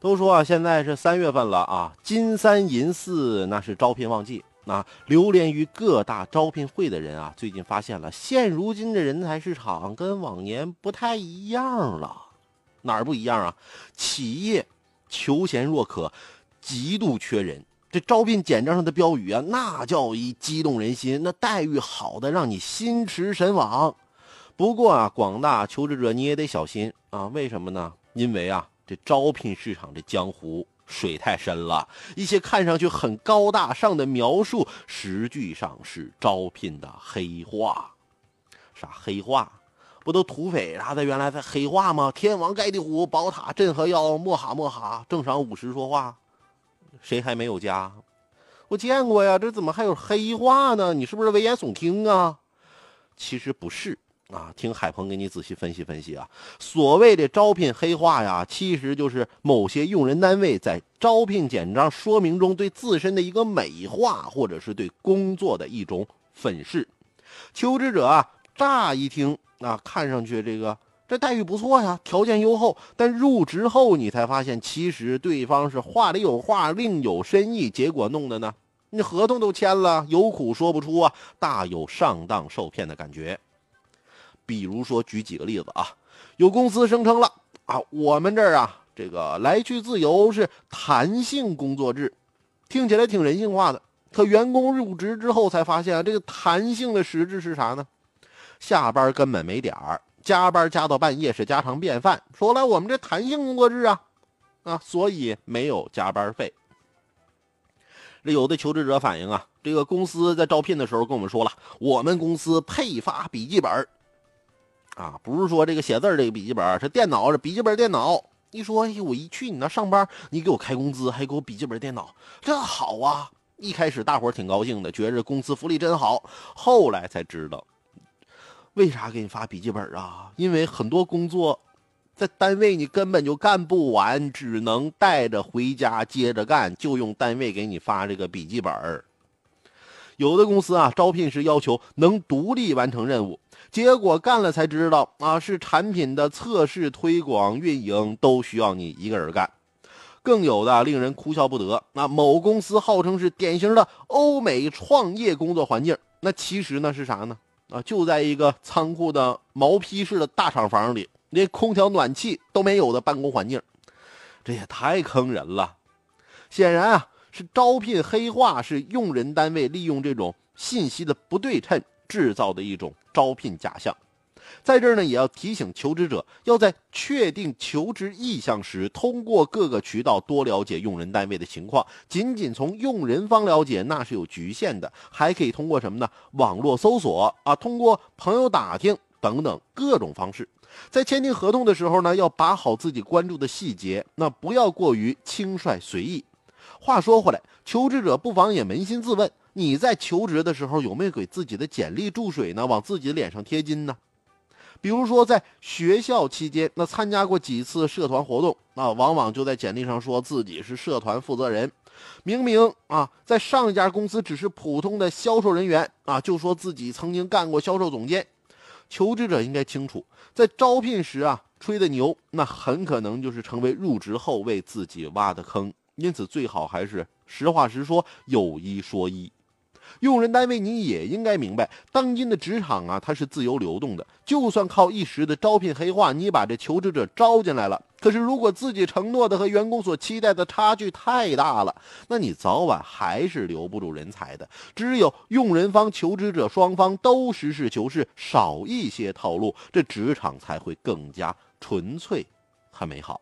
都说啊，现在是三月份了啊，金三银四那是招聘旺季啊。流连于各大招聘会的人啊，最近发现了现如今的人才市场跟往年不太一样了。哪儿不一样啊？企业求贤若渴，极度缺人。这招聘简章上的标语啊，那叫一激动人心，那待遇好的让你心驰神往。不过啊，广大求职者你也得小心啊。为什么呢？因为啊。这招聘市场这江湖水太深了，一些看上去很高大上的描述，实际上是招聘的黑话。啥黑话？不都土匪啥的原来在黑话吗？天王盖地虎，宝塔镇河妖，莫哈莫哈，正常五十说话，谁还没有家？我见过呀，这怎么还有黑话呢？你是不是危言耸听啊？其实不是。啊，听海鹏给你仔细分析分析啊。所谓的招聘黑话呀，其实就是某些用人单位在招聘简章说明中对自身的一个美化，或者是对工作的一种粉饰。求职者啊，乍一听啊，看上去这个这待遇不错呀，条件优厚，但入职后你才发现，其实对方是话里有话，另有深意，结果弄的呢，你合同都签了，有苦说不出啊，大有上当受骗的感觉。比如说，举几个例子啊，有公司声称了啊，我们这儿啊，这个来去自由是弹性工作制，听起来挺人性化的。可员工入职之后才发现啊，这个弹性的实质是啥呢？下班根本没点儿，加班加到半夜是家常便饭。说来我们这弹性工作制啊，啊，所以没有加班费。这有的求职者反映啊，这个公司在招聘的时候跟我们说了，我们公司配发笔记本。啊，不是说这个写字这个笔记本是电脑，是笔记本电脑。一说，哎，我一去你那上班，你给我开工资，还给我笔记本电脑，这好啊！一开始大伙挺高兴的，觉着公司福利真好。后来才知道，为啥给你发笔记本啊？因为很多工作在单位你根本就干不完，只能带着回家接着干，就用单位给你发这个笔记本。有的公司啊，招聘时要求能独立完成任务。结果干了才知道啊，是产品的测试、推广、运营都需要你一个人干。更有的令人哭笑不得，那某公司号称是典型的欧美创业工作环境，那其实呢是啥呢？啊，就在一个仓库的毛坯式的大厂房里，连空调暖气都没有的办公环境，这也太坑人了。显然啊，是招聘黑化，是用人单位利用这种信息的不对称。制造的一种招聘假象，在这儿呢，也要提醒求职者，要在确定求职意向时，通过各个渠道多了解用人单位的情况。仅仅从用人方了解，那是有局限的，还可以通过什么呢？网络搜索啊，通过朋友打听等等各种方式。在签订合同的时候呢，要把好自己关注的细节，那不要过于轻率随意。话说回来，求职者不妨也扪心自问。你在求职的时候有没有给自己的简历注水呢？往自己脸上贴金呢？比如说在学校期间，那参加过几次社团活动啊，往往就在简历上说自己是社团负责人。明明啊，在上一家公司只是普通的销售人员啊，就说自己曾经干过销售总监。求职者应该清楚，在招聘时啊吹的牛，那很可能就是成为入职后为自己挖的坑。因此，最好还是实话实说，有一说一。用人单位，你也应该明白，当今的职场啊，它是自由流动的。就算靠一时的招聘黑话，你把这求职者招进来了，可是如果自己承诺的和员工所期待的差距太大了，那你早晚还是留不住人才的。只有用人方、求职者双方都实事求是，少一些套路，这职场才会更加纯粹和美好。